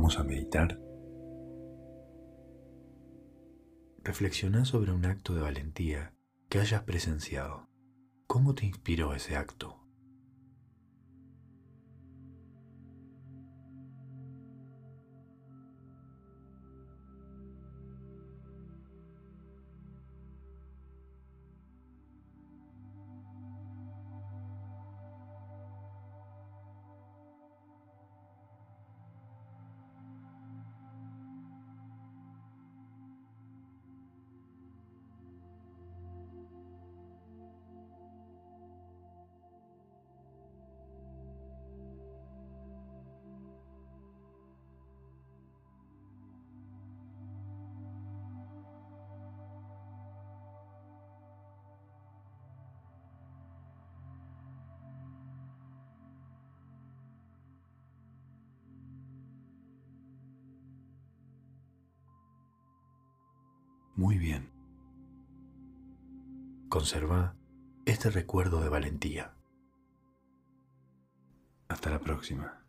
Vamos a meditar. Reflexiona sobre un acto de valentía que hayas presenciado. ¿Cómo te inspiró ese acto? Muy bien. Conserva este recuerdo de valentía. Hasta la próxima.